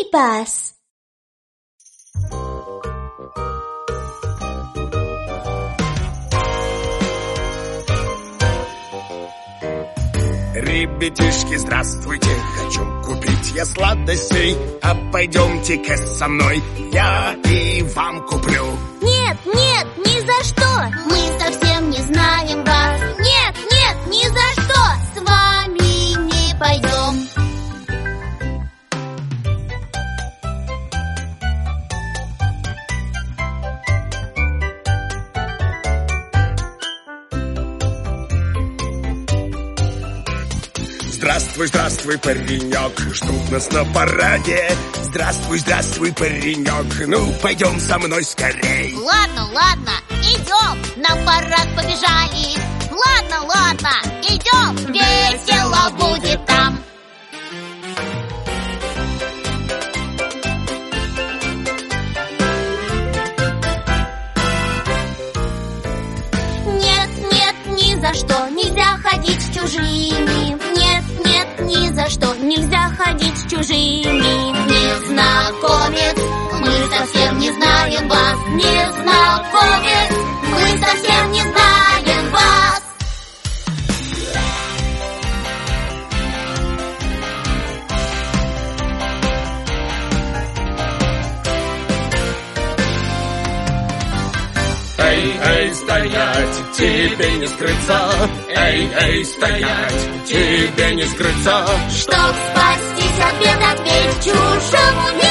Скрипас. Ребятишки, здравствуйте, хочу купить я сладостей А пойдемте-ка со мной, я и вам куплю. Нет, нет, ни за что! Мы совсем не знаем вас. Нет, нет, ни за что! С вами не пойдем Здравствуй, здравствуй, паренек, ждут нас на параде? Здравствуй, здравствуй, паренек, ну пойдем со мной скорей. Ладно, ладно, идем, на парад побежали. Ладно, ладно, идем, весело будет там. Нет, нет, ни за что. Нельзя ходить с чужими чужими Незнакомец, мы совсем не знаем вас Незнакомец, Эй, эй, стоять, тебе не скрыться. Эй, эй, стоять, тебе не скрыться. Чтоб спастись от бед, ответь чудо